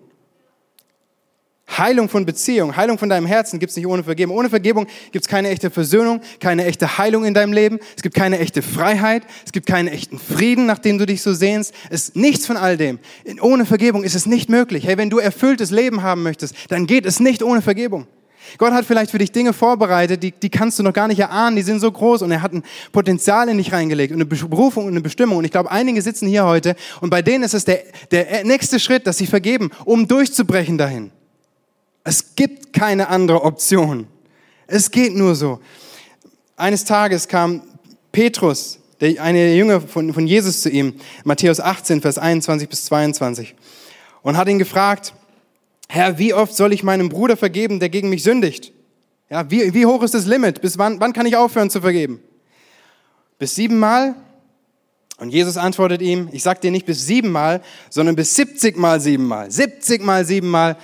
Heilung von Beziehung, Heilung von deinem Herzen gibt es nicht ohne Vergebung. Ohne Vergebung gibt es keine echte Versöhnung, keine echte Heilung in deinem Leben. Es gibt keine echte Freiheit. Es gibt keinen echten Frieden, nach dem du dich so sehnst. Es ist nichts von all dem. Ohne Vergebung ist es nicht möglich. Hey, wenn du erfülltes Leben haben möchtest, dann geht es nicht ohne Vergebung. Gott hat vielleicht für dich Dinge vorbereitet, die, die kannst du noch gar nicht erahnen, die sind so groß und er hat ein Potenzial in dich reingelegt und eine Berufung und eine Bestimmung. Und ich glaube, einige sitzen hier heute und bei denen ist es der, der nächste Schritt, dass sie vergeben, um durchzubrechen dahin. Es gibt keine andere Option. Es geht nur so. Eines Tages kam Petrus, der eine Jünger von, von Jesus zu ihm, Matthäus 18, Vers 21 bis 22, und hat ihn gefragt, Herr, wie oft soll ich meinem Bruder vergeben, der gegen mich sündigt? Ja, wie, wie hoch ist das Limit? Bis wann, wann kann ich aufhören zu vergeben? Bis siebenmal? Und Jesus antwortet ihm, ich sag dir nicht bis siebenmal, sondern bis 70 mal siebenmal. 70 mal siebenmal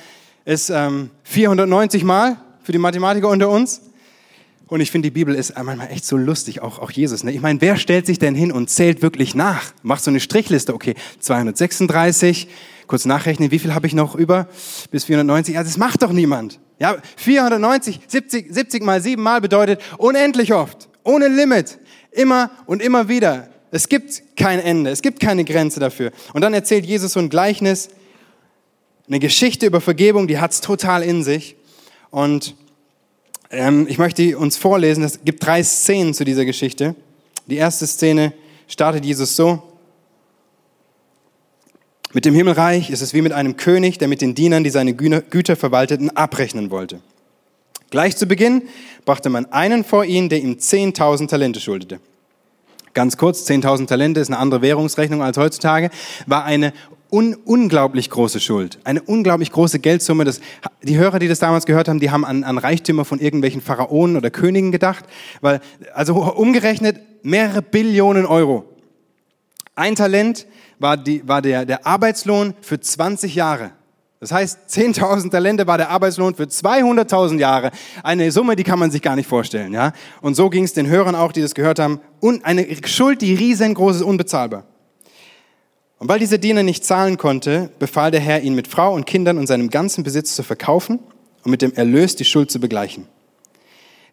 ist ähm, 490 Mal für die Mathematiker unter uns. Und ich finde, die Bibel ist manchmal echt so lustig, auch, auch Jesus. Ne? Ich meine, wer stellt sich denn hin und zählt wirklich nach? Macht so eine Strichliste, okay, 236, kurz nachrechnen, wie viel habe ich noch über bis 490? Ja, das macht doch niemand. Ja, 490, 70, 70 mal 7 mal bedeutet unendlich oft, ohne Limit, immer und immer wieder. Es gibt kein Ende, es gibt keine Grenze dafür. Und dann erzählt Jesus so ein Gleichnis, eine Geschichte über Vergebung, die hat es total in sich. Und ähm, ich möchte uns vorlesen, es gibt drei Szenen zu dieser Geschichte. Die erste Szene startet Jesus so. Mit dem Himmelreich ist es wie mit einem König, der mit den Dienern, die seine Güter verwalteten, abrechnen wollte. Gleich zu Beginn brachte man einen vor ihn, der ihm 10.000 Talente schuldete. Ganz kurz, 10.000 Talente ist eine andere Währungsrechnung als heutzutage, war eine un unglaublich große Schuld, eine unglaublich große Geldsumme. Das, die Hörer, die das damals gehört haben, die haben an, an Reichtümer von irgendwelchen Pharaonen oder Königen gedacht, weil, also umgerechnet mehrere Billionen Euro. Ein Talent war, die, war der, der Arbeitslohn für 20 Jahre. Das heißt, 10.000 Talente war der Arbeitslohn für 200.000 Jahre. Eine Summe, die kann man sich gar nicht vorstellen. Ja? Und so ging es den Hörern auch, die das gehört haben. Und eine Schuld, die riesengroß ist, unbezahlbar. Und weil dieser Diener nicht zahlen konnte, befahl der Herr, ihn mit Frau und Kindern und seinem ganzen Besitz zu verkaufen und mit dem Erlös die Schuld zu begleichen.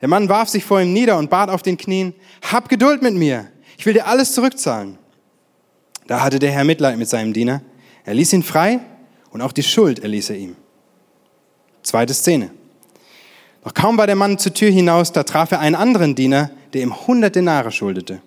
Der Mann warf sich vor ihm nieder und bat auf den Knien, hab Geduld mit mir, ich will dir alles zurückzahlen. Da hatte der Herr Mitleid mit seinem Diener. Er ließ ihn frei und auch die Schuld erließ er ihm. Zweite Szene. Noch kaum war der Mann zur Tür hinaus, da traf er einen anderen Diener, der ihm hundert Denare schuldete.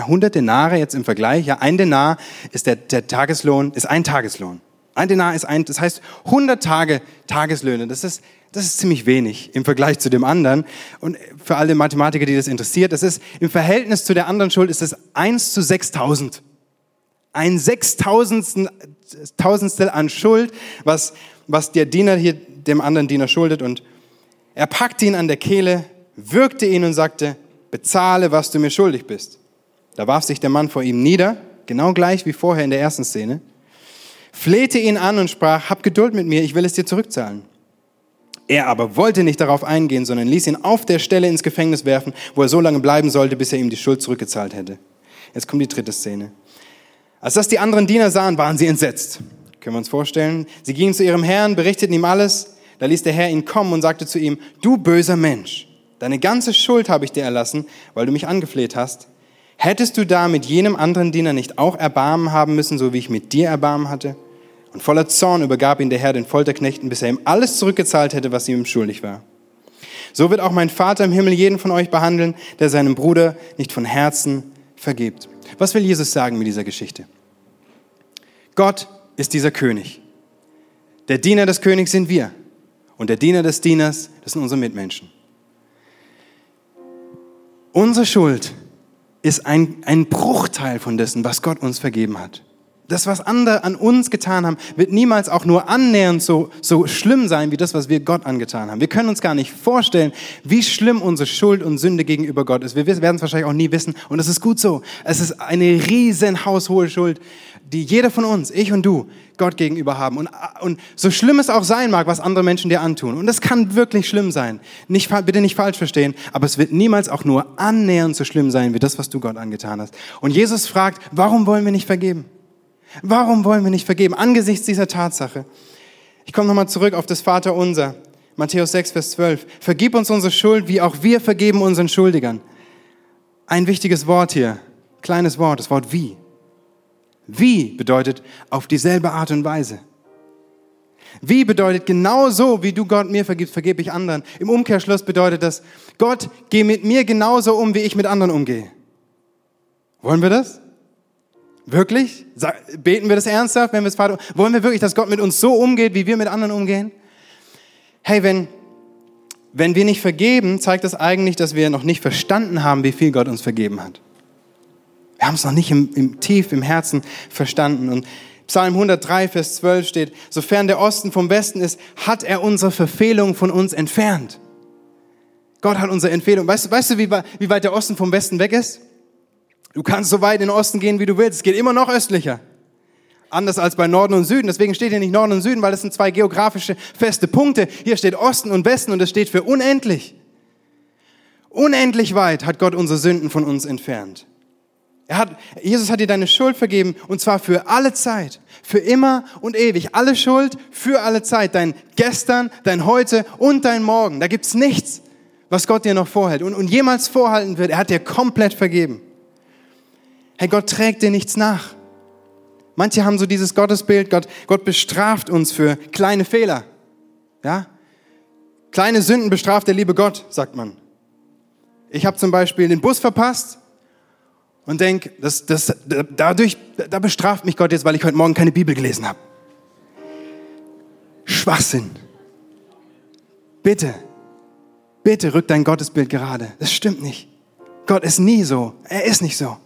100 Denare jetzt im Vergleich, ja, ein Denar ist der, der Tageslohn, ist ein Tageslohn. Ein Denar ist ein, das heißt 100 Tage Tageslöhne. Das ist, das ist ziemlich wenig im Vergleich zu dem anderen. Und für alle Mathematiker, die das interessiert, das ist im Verhältnis zu der anderen Schuld ist es 1 zu 6000. Ein Sechstausendstel an Schuld, was, was der Diener hier dem anderen Diener schuldet. Und er packte ihn an der Kehle, würgte ihn und sagte, bezahle, was du mir schuldig bist. Da warf sich der Mann vor ihm nieder, genau gleich wie vorher in der ersten Szene, flehte ihn an und sprach, hab Geduld mit mir, ich will es dir zurückzahlen. Er aber wollte nicht darauf eingehen, sondern ließ ihn auf der Stelle ins Gefängnis werfen, wo er so lange bleiben sollte, bis er ihm die Schuld zurückgezahlt hätte. Jetzt kommt die dritte Szene. Als das die anderen Diener sahen, waren sie entsetzt. Können wir uns vorstellen? Sie gingen zu ihrem Herrn, berichteten ihm alles. Da ließ der Herr ihn kommen und sagte zu ihm, du böser Mensch, deine ganze Schuld habe ich dir erlassen, weil du mich angefleht hast. Hättest du da mit jenem anderen Diener nicht auch Erbarmen haben müssen, so wie ich mit dir Erbarmen hatte? Und voller Zorn übergab ihn der Herr den Folterknechten, bis er ihm alles zurückgezahlt hätte, was ihm schuldig war. So wird auch mein Vater im Himmel jeden von euch behandeln, der seinem Bruder nicht von Herzen vergibt. Was will Jesus sagen mit dieser Geschichte? Gott ist dieser König. Der Diener des Königs sind wir. Und der Diener des Dieners, das sind unsere Mitmenschen. Unsere Schuld ist ein, ein Bruchteil von dessen, was Gott uns vergeben hat. Das, was andere an uns getan haben, wird niemals auch nur annähernd so, so schlimm sein wie das, was wir Gott angetan haben. Wir können uns gar nicht vorstellen, wie schlimm unsere Schuld und Sünde gegenüber Gott ist. Wir werden es wahrscheinlich auch nie wissen und es ist gut so. Es ist eine riesen haushohe Schuld, die jeder von uns, ich und du, Gott gegenüber haben. Und, und so schlimm es auch sein mag, was andere Menschen dir antun, und das kann wirklich schlimm sein, nicht, bitte nicht falsch verstehen, aber es wird niemals auch nur annähernd so schlimm sein wie das, was du Gott angetan hast. Und Jesus fragt, warum wollen wir nicht vergeben? Warum wollen wir nicht vergeben angesichts dieser Tatsache? Ich komme nochmal zurück auf das Vaterunser. Matthäus 6, Vers 12. Vergib uns unsere Schuld, wie auch wir vergeben unseren Schuldigern. Ein wichtiges Wort hier, kleines Wort, das Wort wie. Wie bedeutet auf dieselbe Art und Weise. Wie bedeutet genauso, wie du Gott mir vergibst, vergebe ich anderen. Im Umkehrschluss bedeutet das, Gott, geh mit mir genauso um, wie ich mit anderen umgehe. Wollen wir das? Wirklich? Beten wir das ernsthaft, wenn wir es Vater? Wollen wir wirklich, dass Gott mit uns so umgeht, wie wir mit anderen umgehen? Hey, wenn, wenn wir nicht vergeben, zeigt das eigentlich, dass wir noch nicht verstanden haben, wie viel Gott uns vergeben hat. Wir haben es noch nicht im, im tief im Herzen verstanden. Und Psalm 103, Vers 12 steht, sofern der Osten vom Westen ist, hat er unsere Verfehlung von uns entfernt. Gott hat unsere Empfehlung. Weißt, weißt du, wie, wie weit der Osten vom Westen weg ist? Du kannst so weit in den Osten gehen, wie du willst. Es geht immer noch östlicher. Anders als bei Norden und Süden. Deswegen steht hier nicht Norden und Süden, weil das sind zwei geografische feste Punkte. Hier steht Osten und Westen und das steht für unendlich. Unendlich weit hat Gott unsere Sünden von uns entfernt. Er hat, Jesus hat dir deine Schuld vergeben und zwar für alle Zeit, für immer und ewig. Alle Schuld für alle Zeit. Dein Gestern, dein Heute und dein Morgen. Da gibt's nichts, was Gott dir noch vorhält und, und jemals vorhalten wird. Er hat dir komplett vergeben. Hey, Gott trägt dir nichts nach. Manche haben so dieses Gottesbild, Gott, Gott bestraft uns für kleine Fehler. Ja? Kleine Sünden bestraft der liebe Gott, sagt man. Ich habe zum Beispiel den Bus verpasst und denke, das, das, dadurch, da bestraft mich Gott jetzt, weil ich heute Morgen keine Bibel gelesen habe. Schwachsinn. Bitte, bitte rück dein Gottesbild gerade. Das stimmt nicht. Gott ist nie so. Er ist nicht so.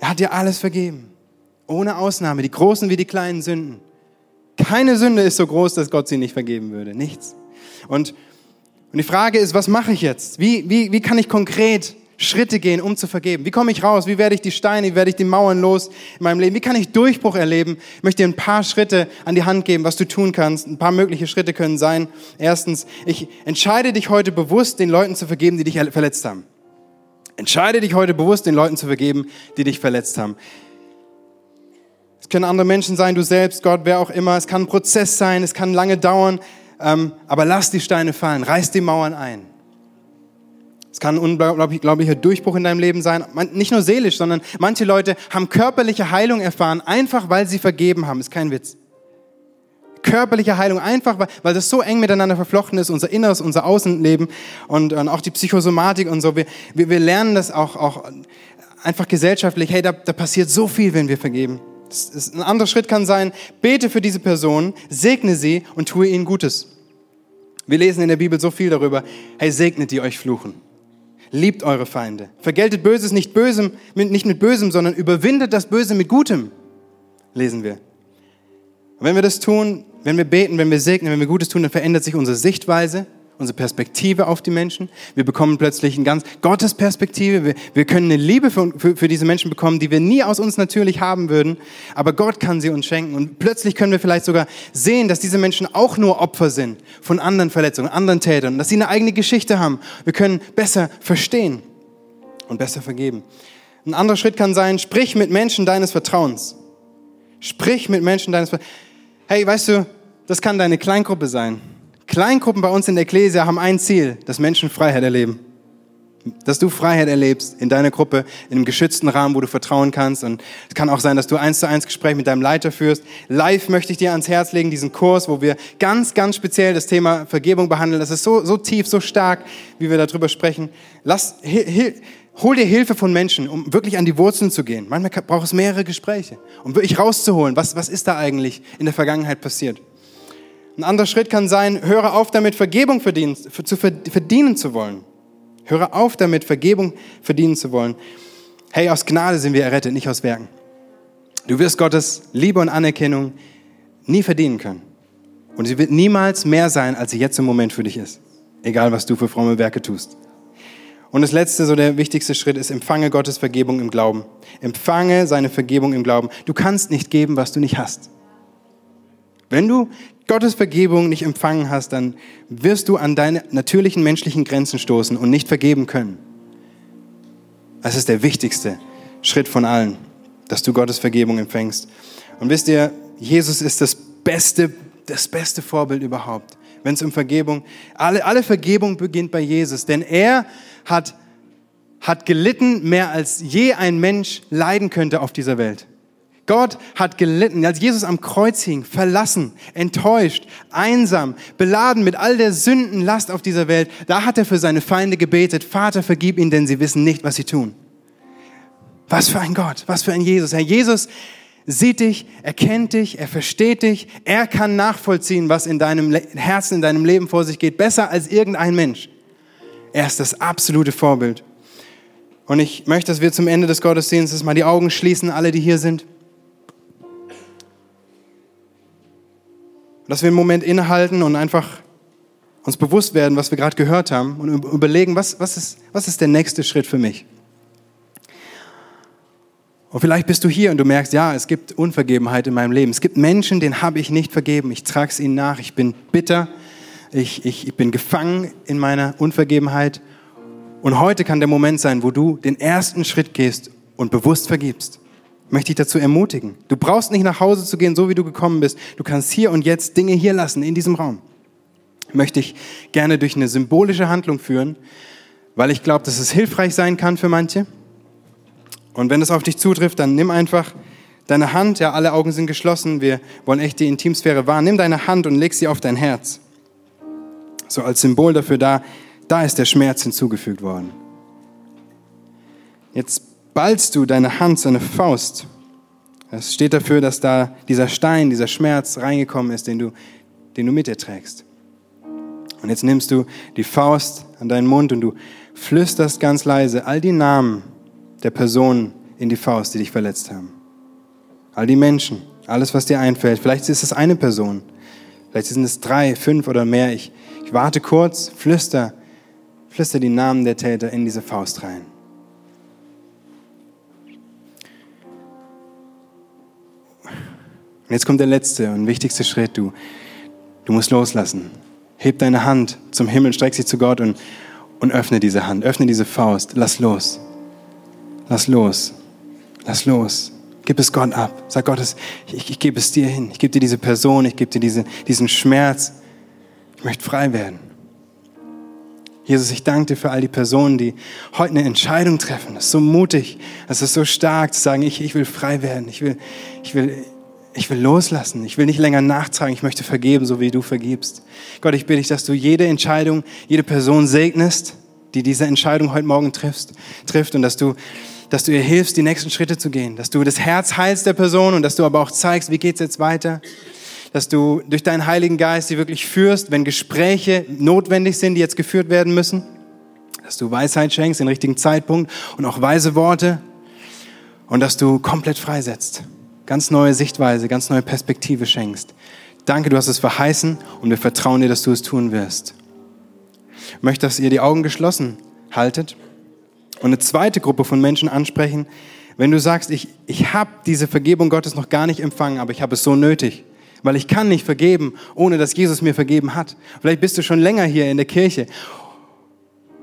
Er hat dir alles vergeben. Ohne Ausnahme, die großen wie die kleinen Sünden. Keine Sünde ist so groß, dass Gott sie nicht vergeben würde. Nichts. Und, und die Frage ist, was mache ich jetzt? Wie, wie, wie kann ich konkret Schritte gehen, um zu vergeben? Wie komme ich raus? Wie werde ich die Steine, wie werde ich die Mauern los in meinem Leben? Wie kann ich Durchbruch erleben? Ich möchte dir ein paar Schritte an die Hand geben, was du tun kannst. Ein paar mögliche Schritte können sein. Erstens, ich entscheide dich heute bewusst, den Leuten zu vergeben, die dich verletzt haben. Entscheide dich heute bewusst, den Leuten zu vergeben, die dich verletzt haben. Es können andere Menschen sein, du selbst, Gott, wer auch immer. Es kann ein Prozess sein, es kann lange dauern. Ähm, aber lass die Steine fallen, reiß die Mauern ein. Es kann ein unglaublicher Durchbruch in deinem Leben sein. Nicht nur seelisch, sondern manche Leute haben körperliche Heilung erfahren, einfach weil sie vergeben haben. Ist kein Witz körperliche Heilung, einfach weil, weil das so eng miteinander verflochten ist, unser Inneres, unser Außenleben und, und auch die Psychosomatik und so. Wir, wir, wir lernen das auch, auch einfach gesellschaftlich. Hey, da, da passiert so viel, wenn wir vergeben. Ein anderer Schritt kann sein, bete für diese Person, segne sie und tue ihnen Gutes. Wir lesen in der Bibel so viel darüber. Hey, segnet die euch fluchen. Liebt eure Feinde. Vergeltet Böses nicht, Bösem, nicht mit Bösem, sondern überwindet das Böse mit Gutem. Lesen wir. Und wenn wir das tun, wenn wir beten, wenn wir segnen, wenn wir Gutes tun, dann verändert sich unsere Sichtweise, unsere Perspektive auf die Menschen. Wir bekommen plötzlich eine ganz Gottes Perspektive. Wir, wir können eine Liebe für, für, für, diese Menschen bekommen, die wir nie aus uns natürlich haben würden. Aber Gott kann sie uns schenken. Und plötzlich können wir vielleicht sogar sehen, dass diese Menschen auch nur Opfer sind von anderen Verletzungen, anderen Tätern, dass sie eine eigene Geschichte haben. Wir können besser verstehen und besser vergeben. Ein anderer Schritt kann sein, sprich mit Menschen deines Vertrauens. Sprich mit Menschen deines Vertrauens. Hey, weißt du, das kann deine Kleingruppe sein. Kleingruppen bei uns in der Ecclesia haben ein Ziel, dass Menschen Freiheit erleben. Dass du Freiheit erlebst in deiner Gruppe, in einem geschützten Rahmen, wo du vertrauen kannst. Und es kann auch sein, dass du eins zu eins Gespräch mit deinem Leiter führst. Live möchte ich dir ans Herz legen, diesen Kurs, wo wir ganz, ganz speziell das Thema Vergebung behandeln. Das ist so, so tief, so stark, wie wir darüber sprechen. Lass, Hol dir Hilfe von Menschen, um wirklich an die Wurzeln zu gehen. Manchmal braucht es mehrere Gespräche, um wirklich rauszuholen, was, was ist da eigentlich in der Vergangenheit passiert. Ein anderer Schritt kann sein, höre auf damit, Vergebung verdienen, zu verdienen zu wollen. Höre auf damit, Vergebung verdienen zu wollen. Hey, aus Gnade sind wir errettet, nicht aus Werken. Du wirst Gottes Liebe und Anerkennung nie verdienen können. Und sie wird niemals mehr sein, als sie jetzt im Moment für dich ist. Egal, was du für fromme Werke tust. Und das letzte, so der wichtigste Schritt ist, empfange Gottes Vergebung im Glauben. Empfange seine Vergebung im Glauben. Du kannst nicht geben, was du nicht hast. Wenn du Gottes Vergebung nicht empfangen hast, dann wirst du an deine natürlichen menschlichen Grenzen stoßen und nicht vergeben können. Das ist der wichtigste Schritt von allen, dass du Gottes Vergebung empfängst. Und wisst ihr, Jesus ist das beste, das beste Vorbild überhaupt, wenn es um Vergebung, alle, alle Vergebung beginnt bei Jesus, denn er hat, hat gelitten mehr als je ein Mensch leiden könnte auf dieser Welt. Gott hat gelitten, als Jesus am Kreuz hing, verlassen, enttäuscht, einsam, beladen mit all der Sündenlast auf dieser Welt. Da hat er für seine Feinde gebetet, Vater, vergib ihnen, denn sie wissen nicht, was sie tun. Was für ein Gott, was für ein Jesus. Herr Jesus sieht dich, er kennt dich, er versteht dich, er kann nachvollziehen, was in deinem Herzen, in deinem Leben vor sich geht, besser als irgendein Mensch. Er ist das absolute Vorbild. Und ich möchte, dass wir zum Ende des Gottesdienstes mal die Augen schließen, alle, die hier sind. dass wir einen Moment innehalten und einfach uns bewusst werden, was wir gerade gehört haben und überlegen, was, was, ist, was ist der nächste Schritt für mich? Und vielleicht bist du hier und du merkst, ja, es gibt Unvergebenheit in meinem Leben. Es gibt Menschen, denen habe ich nicht vergeben. Ich trage es ihnen nach. Ich bin bitter. Ich, ich, ich bin gefangen in meiner Unvergebenheit. Und heute kann der Moment sein, wo du den ersten Schritt gehst und bewusst vergibst möchte ich dazu ermutigen. Du brauchst nicht nach Hause zu gehen, so wie du gekommen bist. Du kannst hier und jetzt Dinge hier lassen, in diesem Raum. Möchte ich gerne durch eine symbolische Handlung führen, weil ich glaube, dass es hilfreich sein kann für manche. Und wenn es auf dich zutrifft, dann nimm einfach deine Hand, ja, alle Augen sind geschlossen, wir wollen echt die Intimsphäre wahren. Nimm deine Hand und leg sie auf dein Herz. So als Symbol dafür da, da ist der Schmerz hinzugefügt worden. Jetzt ballst du deine Hand, deine Faust. Das steht dafür, dass da dieser Stein, dieser Schmerz reingekommen ist, den du, den du mit dir trägst. Und jetzt nimmst du die Faust an deinen Mund und du flüsterst ganz leise all die Namen der Personen in die Faust, die dich verletzt haben. All die Menschen, alles, was dir einfällt. Vielleicht ist es eine Person, vielleicht sind es drei, fünf oder mehr. Ich, ich warte kurz, flüster, flüster die Namen der Täter in diese Faust rein. Und jetzt kommt der letzte und wichtigste Schritt. Du, du musst loslassen. Heb deine Hand zum Himmel, streck sie zu Gott und, und öffne diese Hand, öffne diese Faust. Lass los. Lass los. Lass los. Gib es Gott ab. Sag Gott, ich, ich gebe es dir hin. Ich gebe dir diese Person, ich gebe dir diese, diesen Schmerz. Ich möchte frei werden. Jesus, ich danke dir für all die Personen, die heute eine Entscheidung treffen. Das ist so mutig, das ist so stark zu sagen, ich, ich will frei werden. Ich will, ich will, ich will loslassen. Ich will nicht länger nachtragen. Ich möchte vergeben, so wie du vergibst. Gott, ich bitte dich, dass du jede Entscheidung, jede Person segnest, die diese Entscheidung heute Morgen triffst, trifft und dass du, dass du ihr hilfst, die nächsten Schritte zu gehen. Dass du das Herz heilst der Person und dass du aber auch zeigst, wie geht's jetzt weiter. Dass du durch deinen Heiligen Geist sie wirklich führst, wenn Gespräche notwendig sind, die jetzt geführt werden müssen. Dass du Weisheit schenkst, den richtigen Zeitpunkt und auch weise Worte. Und dass du komplett freisetzt ganz neue Sichtweise, ganz neue Perspektive schenkst. Danke, du hast es verheißen und wir vertrauen dir, dass du es tun wirst. Ich möchte, dass ihr die Augen geschlossen haltet und eine zweite Gruppe von Menschen ansprechen. Wenn du sagst, ich, ich habe diese Vergebung Gottes noch gar nicht empfangen, aber ich habe es so nötig, weil ich kann nicht vergeben, ohne dass Jesus mir vergeben hat. Vielleicht bist du schon länger hier in der Kirche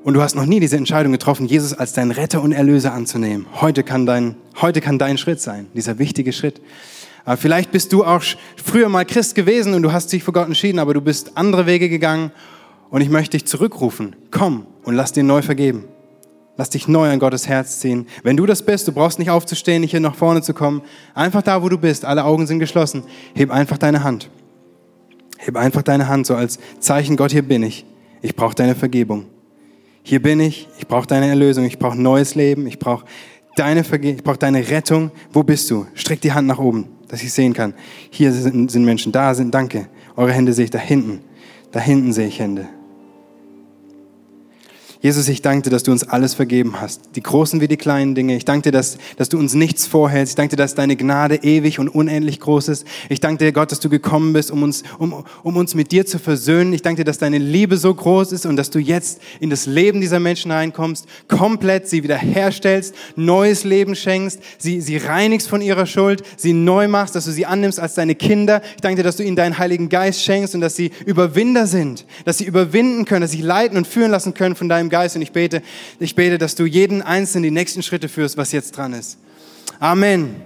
und du hast noch nie diese Entscheidung getroffen, Jesus als deinen Retter und Erlöser anzunehmen. Heute kann dein, heute kann dein Schritt sein, dieser wichtige Schritt. Aber vielleicht bist du auch früher mal Christ gewesen und du hast dich für Gott entschieden, aber du bist andere Wege gegangen und ich möchte dich zurückrufen. Komm und lass dir neu vergeben. Lass dich neu an Gottes Herz ziehen. Wenn du das bist, du brauchst nicht aufzustehen, nicht hier nach vorne zu kommen. Einfach da, wo du bist, alle Augen sind geschlossen. Heb einfach deine Hand. Heb einfach deine Hand, so als Zeichen, Gott, hier bin ich. Ich brauche deine Vergebung hier bin ich, ich brauche deine Erlösung, ich brauche neues Leben, ich brauche deine Verge ich brauche deine Rettung. Wo bist du? Streck die Hand nach oben, dass ich sehen kann. Hier sind, sind Menschen, da sind, danke. Eure Hände sehe ich da hinten. Da hinten sehe ich Hände. Jesus, ich danke dir, dass du uns alles vergeben hast. Die großen wie die kleinen Dinge. Ich danke dir, dass, dass du uns nichts vorhältst. Ich danke dir, dass deine Gnade ewig und unendlich groß ist. Ich danke dir, Gott, dass du gekommen bist, um uns, um, um uns mit dir zu versöhnen. Ich danke dir, dass deine Liebe so groß ist und dass du jetzt in das Leben dieser Menschen reinkommst, komplett sie wiederherstellst, neues Leben schenkst, sie, sie reinigst von ihrer Schuld, sie neu machst, dass du sie annimmst als deine Kinder. Ich danke dir, dass du ihnen deinen Heiligen Geist schenkst und dass sie Überwinder sind, dass sie überwinden können, dass sie leiten und führen lassen können von deinem Geist. Und ich bete, ich bete, dass du jeden Einzelnen die nächsten Schritte führst, was jetzt dran ist. Amen.